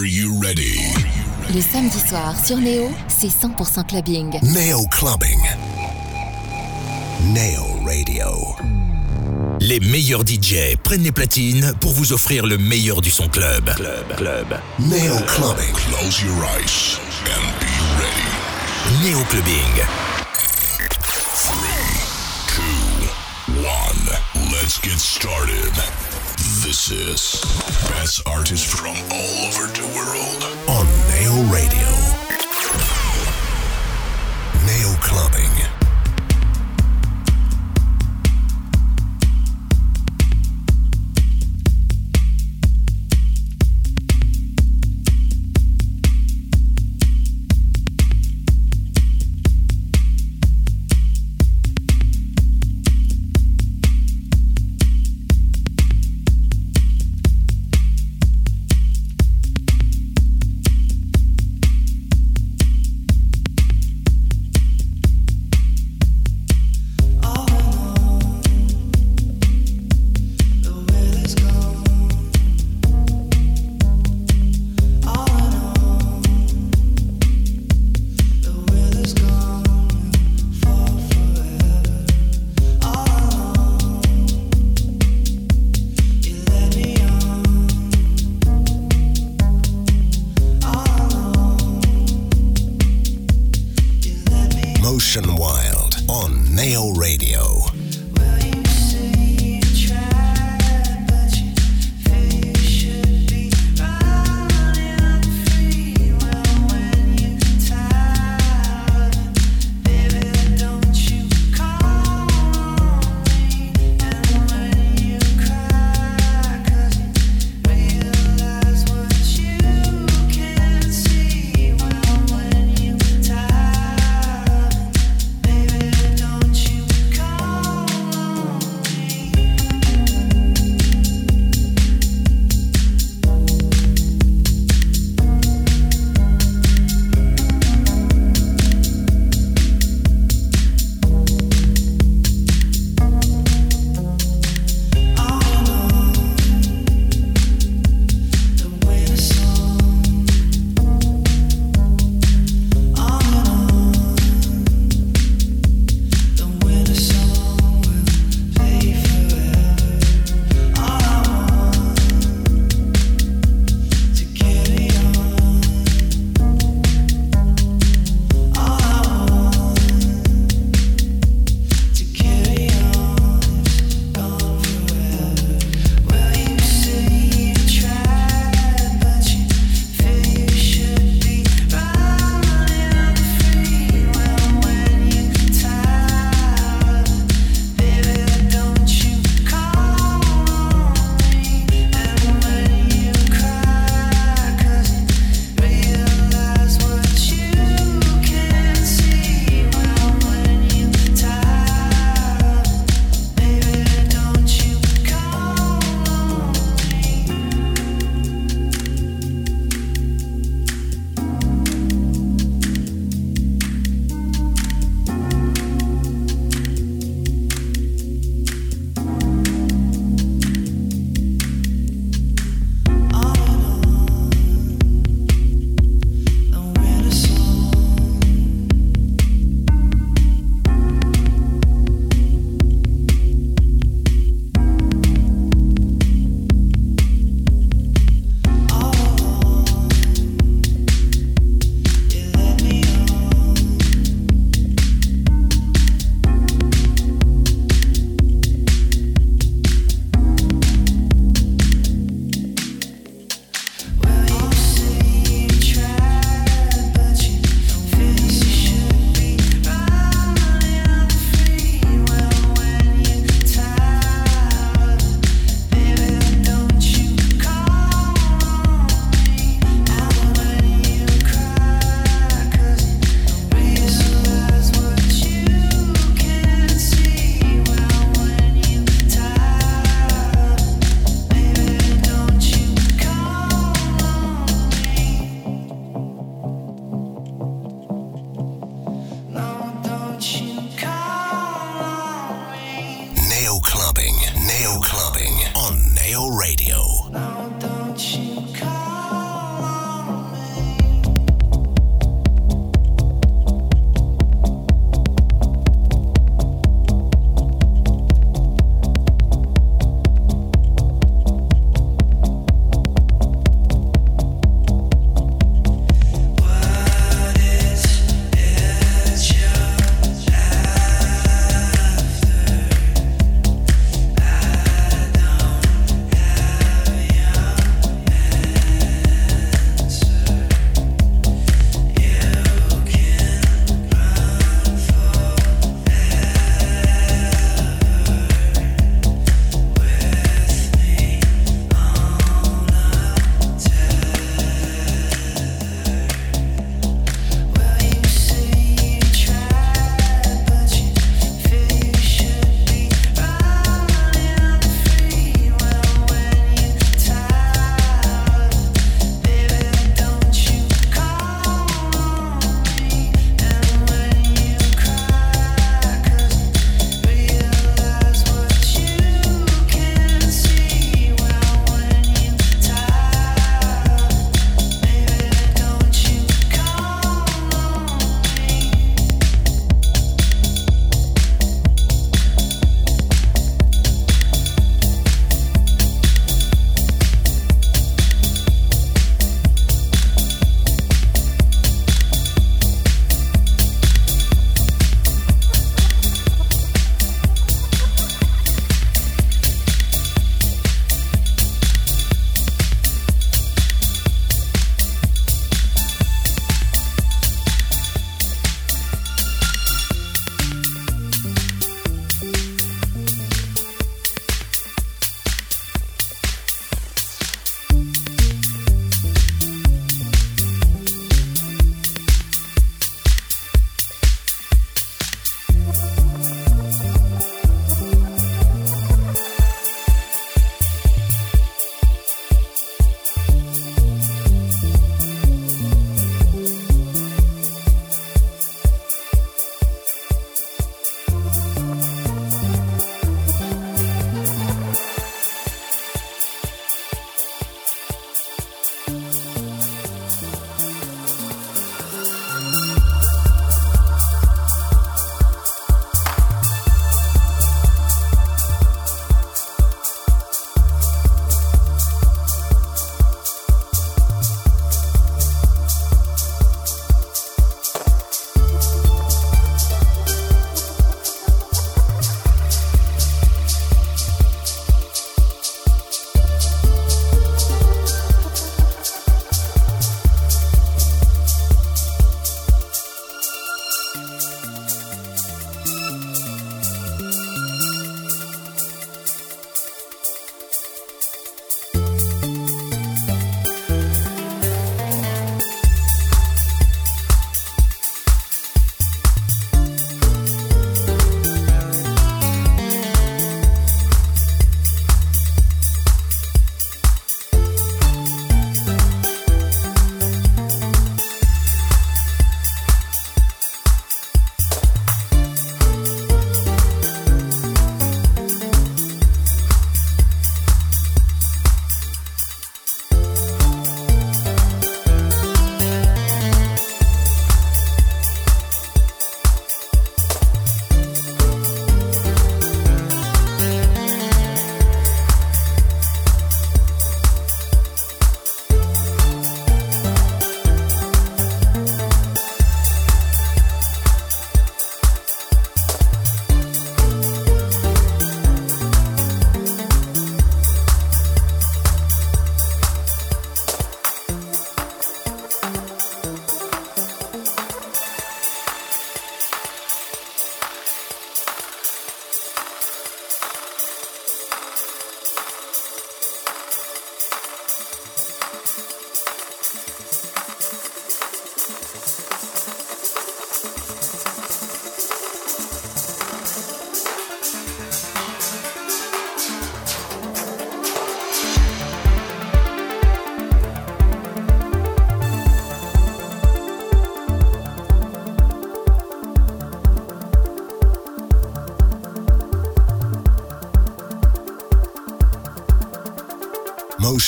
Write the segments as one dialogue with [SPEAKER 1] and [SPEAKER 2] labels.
[SPEAKER 1] Are you ready?
[SPEAKER 2] Le samedi soir sur Néo, c'est 100% clubbing.
[SPEAKER 1] Neo Clubbing. Neo Radio.
[SPEAKER 3] Les meilleurs DJ prennent les platines pour vous offrir le meilleur du son club. Club, club.
[SPEAKER 1] Neo Clubbing. Close your eyes and be ready.
[SPEAKER 3] Néo Clubbing.
[SPEAKER 1] Three, two, one. Let's get started. This is best artists from all over the world on Nail Radio. Neo Clubbing.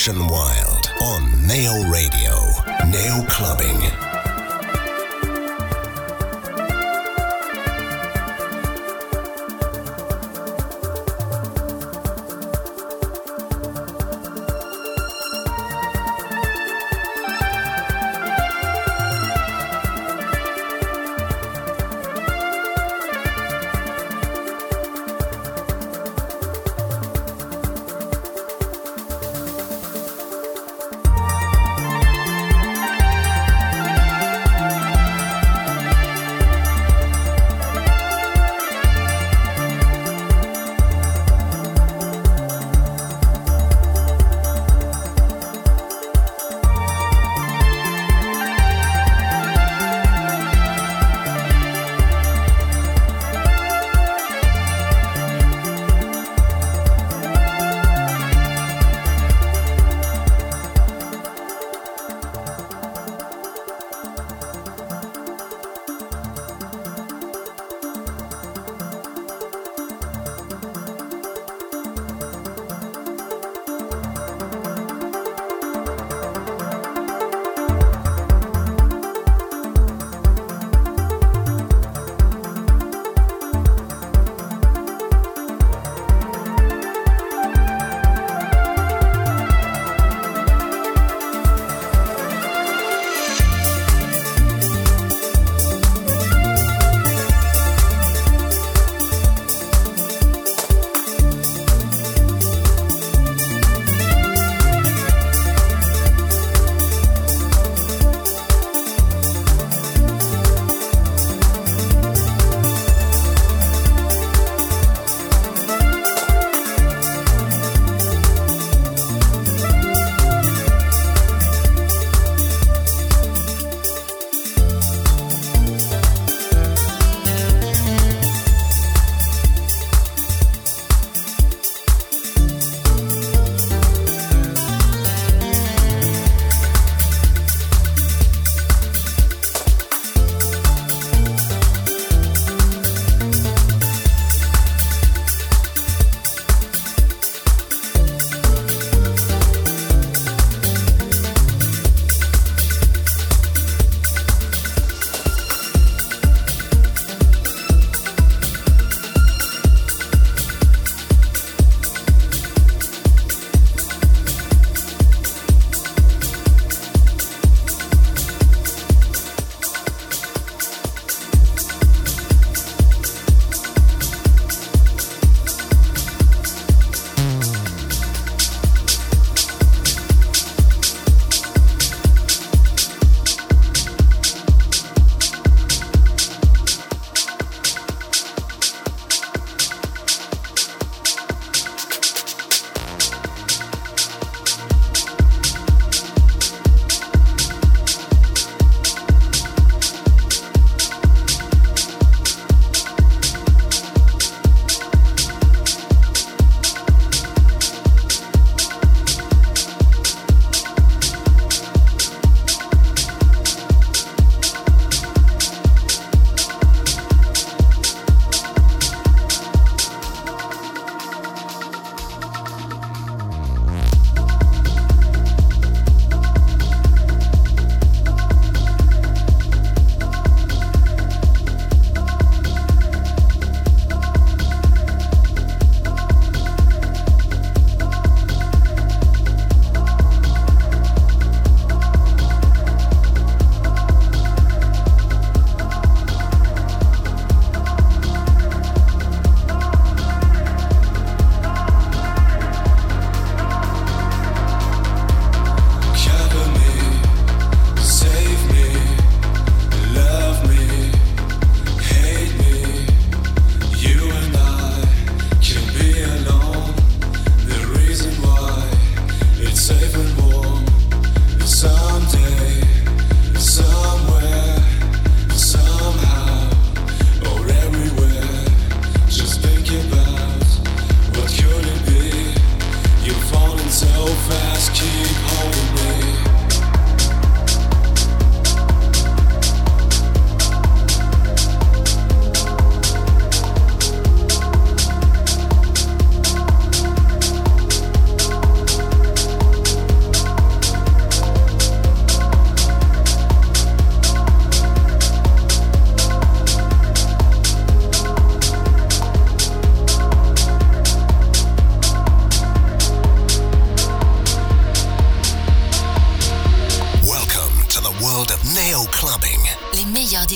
[SPEAKER 2] Ocean Wild on Nail Radio. Nail Clubbing.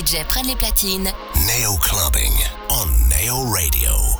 [SPEAKER 4] DJ prennent les platines.
[SPEAKER 5] Neo Clubbing on Neo Radio.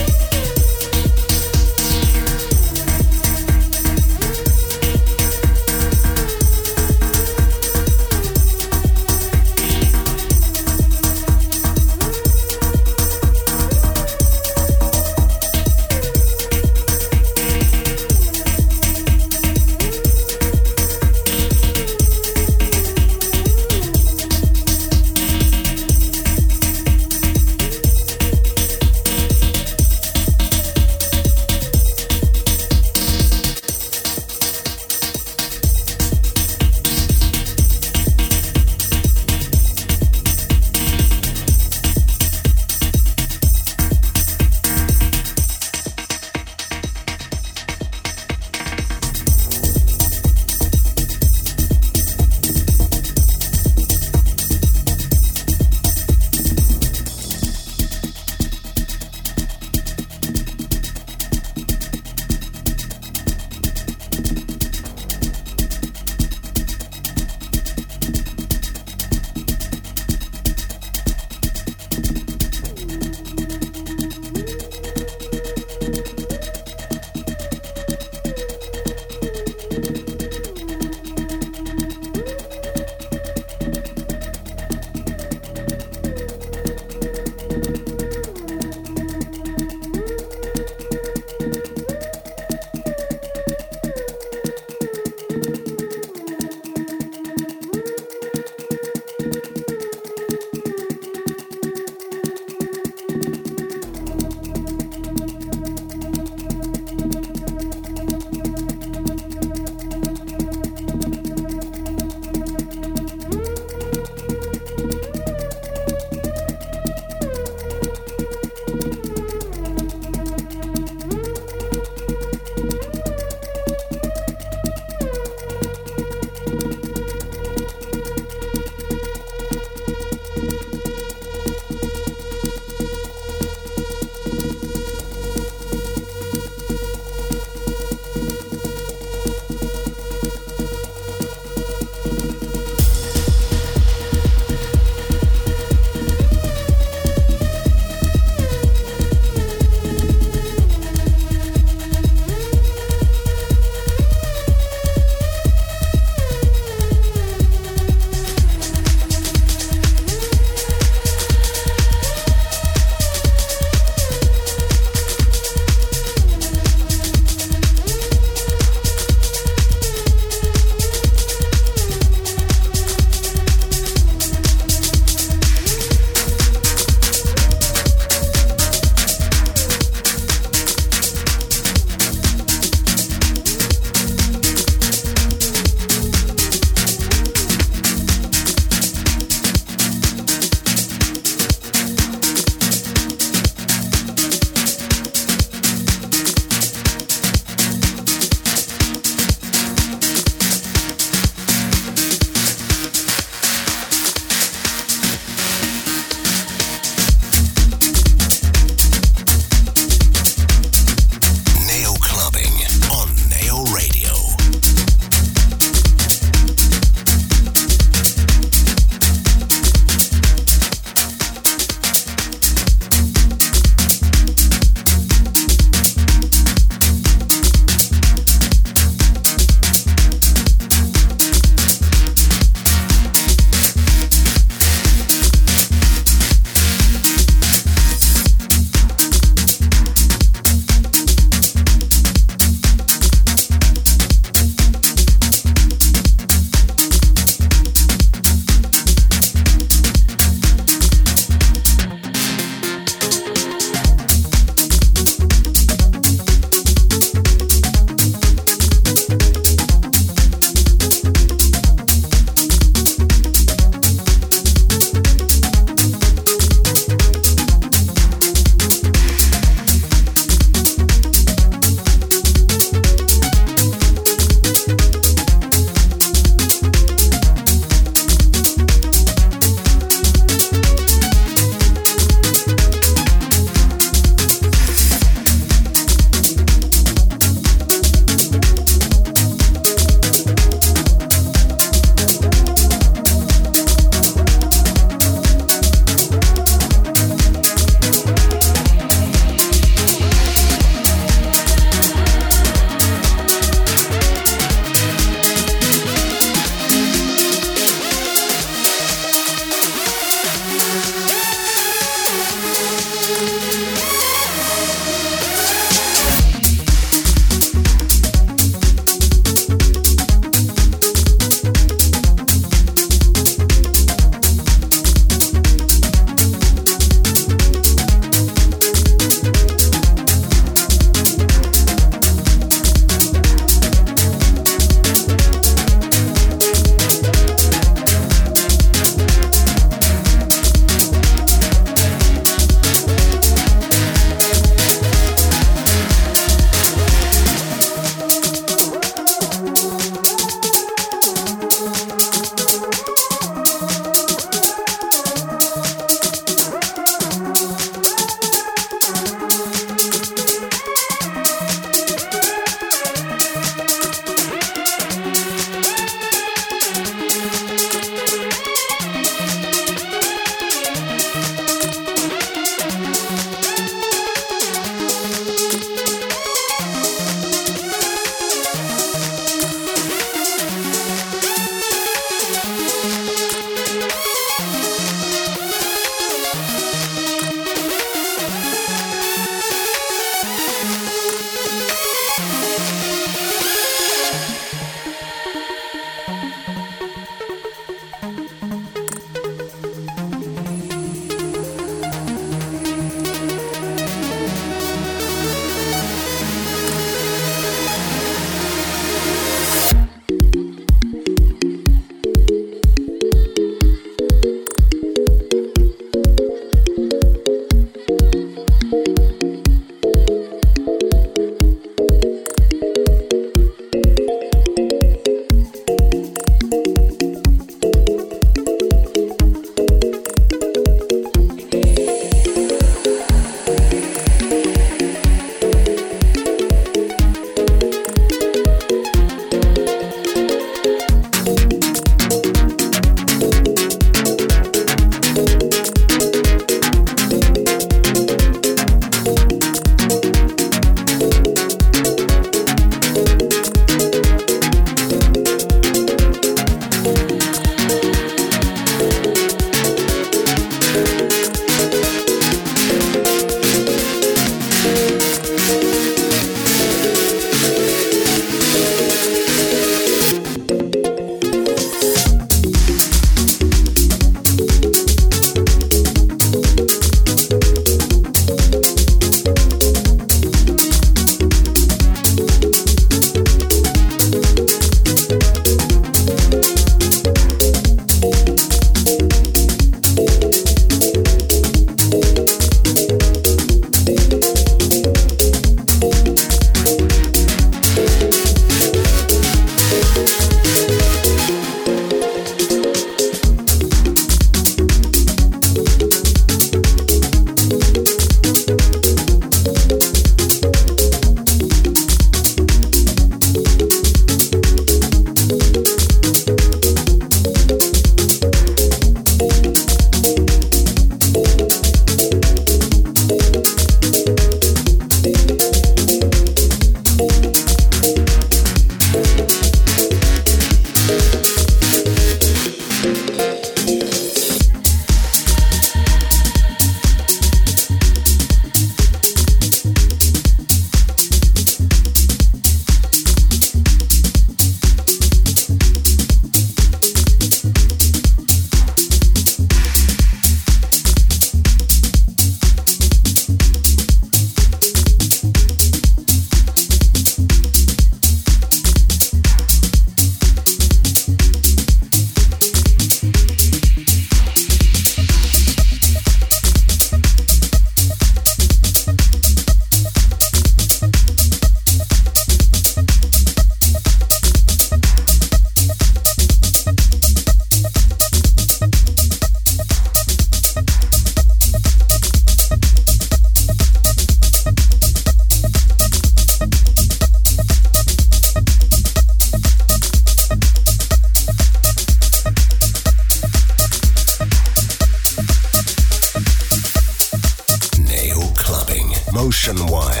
[SPEAKER 2] Ocean
[SPEAKER 1] Wire.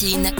[SPEAKER 2] Prennent